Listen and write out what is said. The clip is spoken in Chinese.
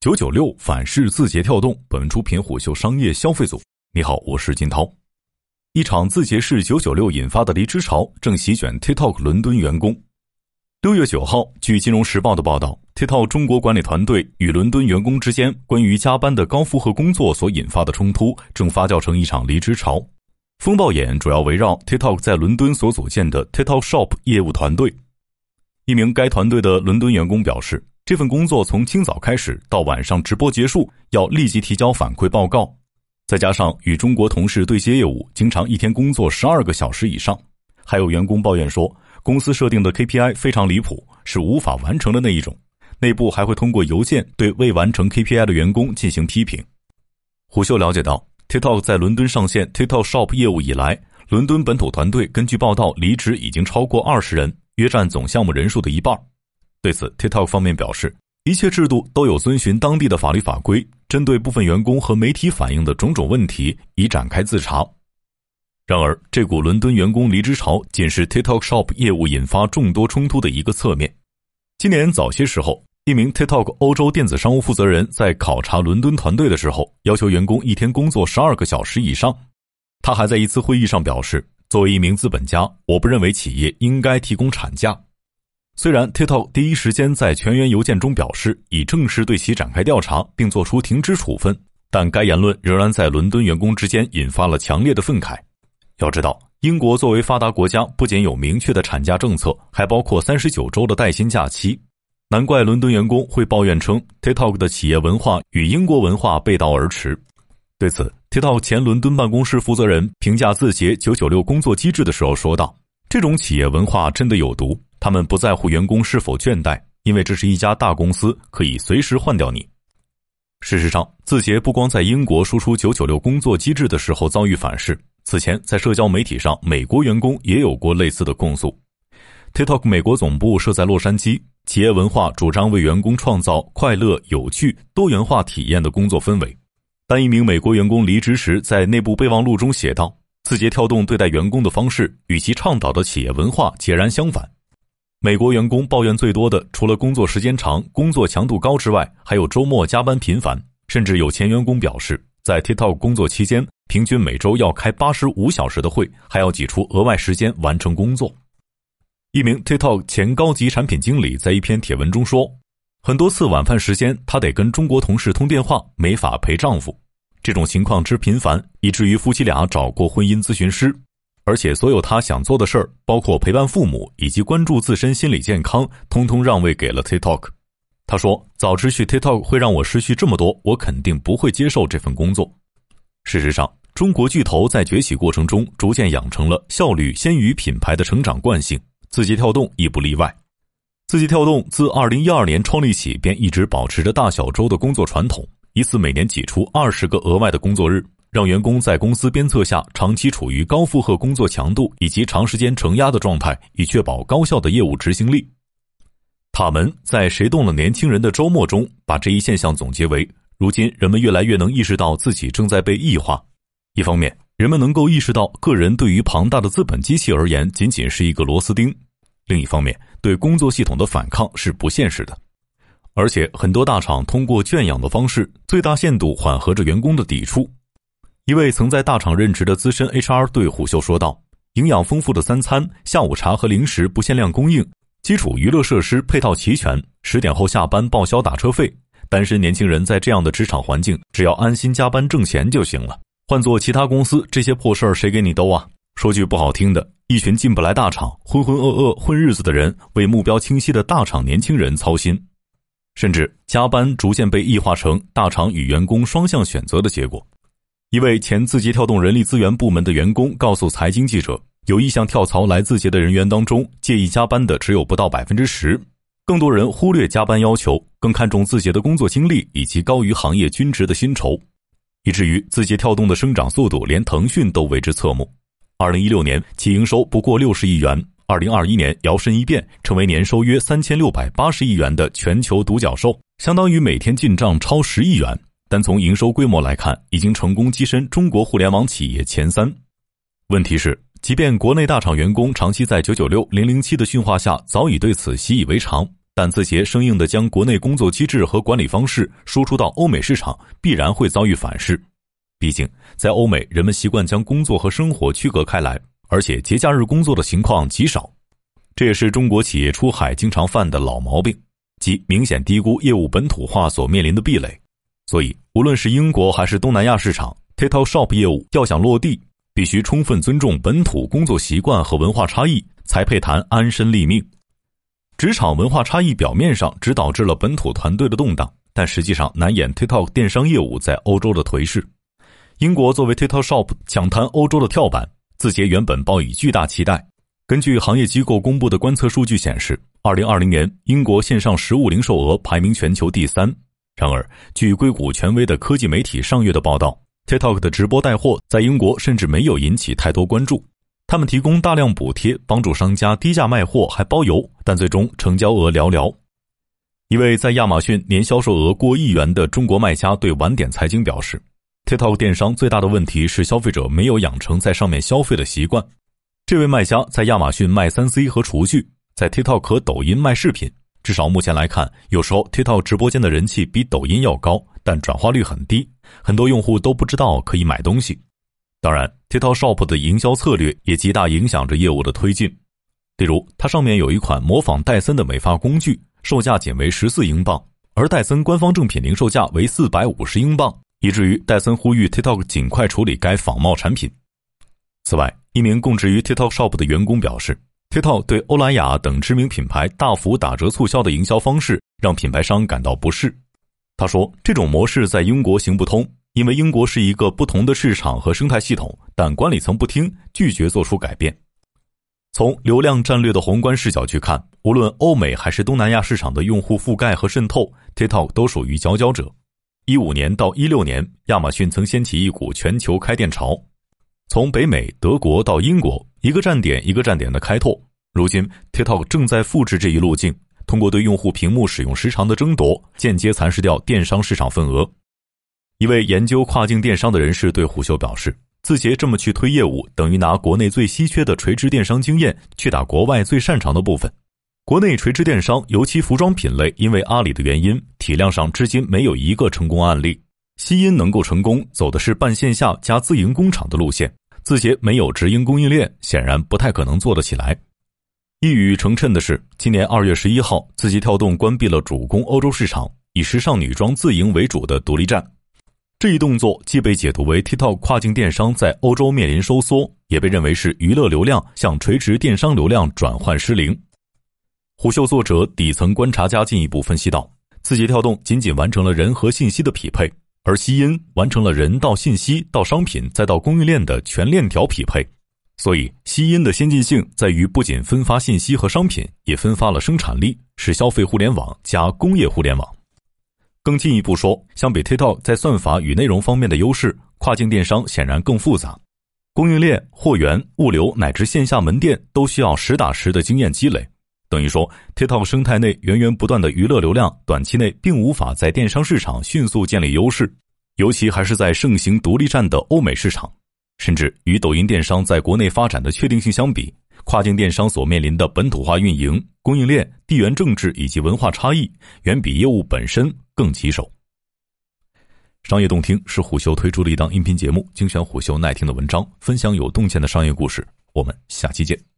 九九六反噬字节跳动。本出品虎嗅商业消费组。你好，我是金涛。一场字节式九九六引发的离职潮正席卷 TikTok 伦敦员工。六月九号，据金融时报的报道，TikTok 中国管理团队与伦敦员工之间关于加班的高负荷工作所引发的冲突，正发酵成一场离职潮。风暴眼主要围绕 TikTok 在伦敦所组建的 TikTok Shop 业务团队。一名该团队的伦敦员工表示。这份工作从清早开始到晚上直播结束，要立即提交反馈报告，再加上与中国同事对接业务，经常一天工作十二个小时以上。还有员工抱怨说，公司设定的 KPI 非常离谱，是无法完成的那一种。内部还会通过邮件对未完成 KPI 的员工进行批评。虎嗅了解到，TikTok 在伦敦上线 TikTok Shop 业务以来，伦敦本土团队根据报道离职已经超过二十人，约占总项目人数的一半。对此，TikTok 方面表示，一切制度都有遵循当地的法律法规，针对部分员工和媒体反映的种种问题，已展开自查。然而，这股伦敦员工离职潮仅是 TikTok Shop 业务引发众多冲突的一个侧面。今年早些时候，一名 TikTok 欧洲电子商务负责人在考察伦敦团队的时候，要求员工一天工作十二个小时以上。他还在一次会议上表示，作为一名资本家，我不认为企业应该提供产假。虽然 TikTok 第一时间在全员邮件中表示已正式对其展开调查，并作出停职处分，但该言论仍然在伦敦员工之间引发了强烈的愤慨。要知道，英国作为发达国家，不仅有明确的产假政策，还包括三十九周的带薪假期。难怪伦敦员工会抱怨称，TikTok 的企业文化与英国文化背道而驰。对此，TikTok 前伦敦办公室负责人评价字节九九六工作机制的时候说道：“这种企业文化真的有毒。”他们不在乎员工是否倦怠，因为这是一家大公司，可以随时换掉你。事实上，字节不光在英国输出九九六工作机制的时候遭遇反噬，此前在社交媒体上，美国员工也有过类似的控诉。TikTok 美国总部设在洛杉矶，企业文化主张为员工创造快乐、有趣、多元化体验的工作氛围。但一名美国员工离职时，在内部备忘录中写道：“字节跳动对待员工的方式与其倡导的企业文化截然相反。”美国员工抱怨最多的，除了工作时间长、工作强度高之外，还有周末加班频繁。甚至有前员工表示，在 TikTok 工作期间，平均每周要开八十五小时的会，还要挤出额外时间完成工作。一名 TikTok 前高级产品经理在一篇帖文中说：“很多次晚饭时间，她得跟中国同事通电话，没法陪丈夫。这种情况之频繁，以至于夫妻俩找过婚姻咨询师。”而且，所有他想做的事儿，包括陪伴父母以及关注自身心理健康，通通让位给了 TikTok。他说：“早知去 TikTok 会让我失去这么多，我肯定不会接受这份工作。”事实上，中国巨头在崛起过程中逐渐养成了效率先于品牌的成长惯性，字节跳动亦不例外。字节跳动自2012年创立起，便一直保持着大小周的工作传统，一次每年挤出二十个额外的工作日。让员工在公司鞭策下长期处于高负荷工作强度以及长时间承压的状态，以确保高效的业务执行力。他们在《谁动了年轻人的周末》中把这一现象总结为：如今人们越来越能意识到自己正在被异化。一方面，人们能够意识到个人对于庞大的资本机器而言仅仅是一个螺丝钉；另一方面，对工作系统的反抗是不现实的。而且，很多大厂通过圈养的方式，最大限度缓和着员工的抵触。一位曾在大厂任职的资深 HR 对虎嗅说道：“营养丰富的三餐、下午茶和零食不限量供应，基础娱乐设施配套齐全，十点后下班报销打车费。单身年轻人在这样的职场环境，只要安心加班挣钱就行了。换做其他公司，这些破事儿谁给你兜啊？说句不好听的，一群进不来大厂、浑浑噩噩混日子的人，为目标清晰的大厂年轻人操心，甚至加班逐渐被异化成大厂与员工双向选择的结果。”一位前字节跳动人力资源部门的员工告诉财经记者，有意向跳槽来字节的人员当中，介意加班的只有不到百分之十，更多人忽略加班要求，更看重字节的工作经历以及高于行业均值的薪酬，以至于字节跳动的生长速度连腾讯都为之侧目。二零一六年其营收不过六十亿元，二零二一年摇身一变成为年收约三千六百八十亿元的全球独角兽，相当于每天进账超十亿元。但从营收规模来看，已经成功跻身中国互联网企业前三。问题是，即便国内大厂员工长期在九九六零零七的驯化下，早已对此习以为常，但字节生硬的将国内工作机制和管理方式输出到欧美市场，必然会遭遇反噬。毕竟，在欧美，人们习惯将工作和生活区隔开来，而且节假日工作的情况极少。这也是中国企业出海经常犯的老毛病，即明显低估业务本土化所面临的壁垒。所以，无论是英国还是东南亚市场，TikTok Shop 业务要想落地，必须充分尊重本土工作习惯和文化差异，才配谈安身立命。职场文化差异表面上只导致了本土团队的动荡，但实际上难掩 TikTok 电商业务在欧洲的颓势。英国作为 TikTok Shop 抢滩欧洲的跳板，字节原本抱以巨大期待。根据行业机构公布的观测数据显示，二零二零年英国线上实物零售额排名全球第三。然而，据硅谷权威的科技媒体上月的报道，TikTok 的直播带货在英国甚至没有引起太多关注。他们提供大量补贴，帮助商家低价卖货，还包邮，但最终成交额寥寥。一位在亚马逊年销售额过亿元的中国卖家对晚点财经表示：“TikTok 电商最大的问题是消费者没有养成在上面消费的习惯。”这位卖家在亚马逊卖三 C 和厨具，在 TikTok 和抖音卖饰品。至少目前来看，有时候 TikTok 直播间的人气比抖音要高，但转化率很低，很多用户都不知道可以买东西。当然，TikTok Shop 的营销策略也极大影响着业务的推进。例如，它上面有一款模仿戴森的美发工具，售价仅为十四英镑，而戴森官方正品零售价为四百五十英镑，以至于戴森呼吁 TikTok 尽快处理该仿冒产品。此外，一名供职于 TikTok Shop 的员工表示，TikTok 对欧莱雅等知名品牌大幅打折促销的营销方式让品牌商感到不适。他说：“这种模式在英国行不通，因为英国是一个不同的市场和生态系统，但管理层不听，拒绝做出改变。”从流量战略的宏观视角去看，无论欧美还是东南亚市场的用户覆盖和渗透，TikTok 都属于佼佼者。一五年到一六年，亚马逊曾掀起一股全球开店潮。从北美、德国到英国，一个站点一个站点的开拓。如今，TikTok 正在复制这一路径，通过对用户屏幕使用时长的争夺，间接蚕食掉电商市场份额。一位研究跨境电商的人士对虎嗅表示：“字节这么去推业务，等于拿国内最稀缺的垂直电商经验去打国外最擅长的部分。国内垂直电商，尤其服装品类，因为阿里的原因，体量上至今没有一个成功案例。西音能够成功，走的是半线下加自营工厂的路线。”字节没有直营供应链，显然不太可能做得起来。一语成谶的是，今年二月十一号，字节跳动关闭了主攻欧洲市场、以时尚女装自营为主的独立站。这一动作既被解读为 TikTok 跨境电商在欧洲面临收缩，也被认为是娱乐流量向垂直电商流量转换失灵。虎嗅作者底层观察家进一步分析道：，字节跳动仅仅完成了人和信息的匹配。而西音完成了人到信息到商品再到供应链的全链条匹配，所以西音的先进性在于不仅分发信息和商品，也分发了生产力，是消费互联网加工业互联网。更进一步说，相比 TikTok 在算法与内容方面的优势，跨境电商显然更复杂，供应链、货源、物流乃至线下门店都需要实打实的经验积累。等于说，TikTok 生态内源源不断的娱乐流量，短期内并无法在电商市场迅速建立优势，尤其还是在盛行独立站的欧美市场。甚至与抖音电商在国内发展的确定性相比，跨境电商所面临的本土化运营、供应链、地缘政治以及文化差异，远比业务本身更棘手。商业洞听是虎嗅推出的一档音频节目，精选虎嗅耐听的文章，分享有洞见的商业故事。我们下期见。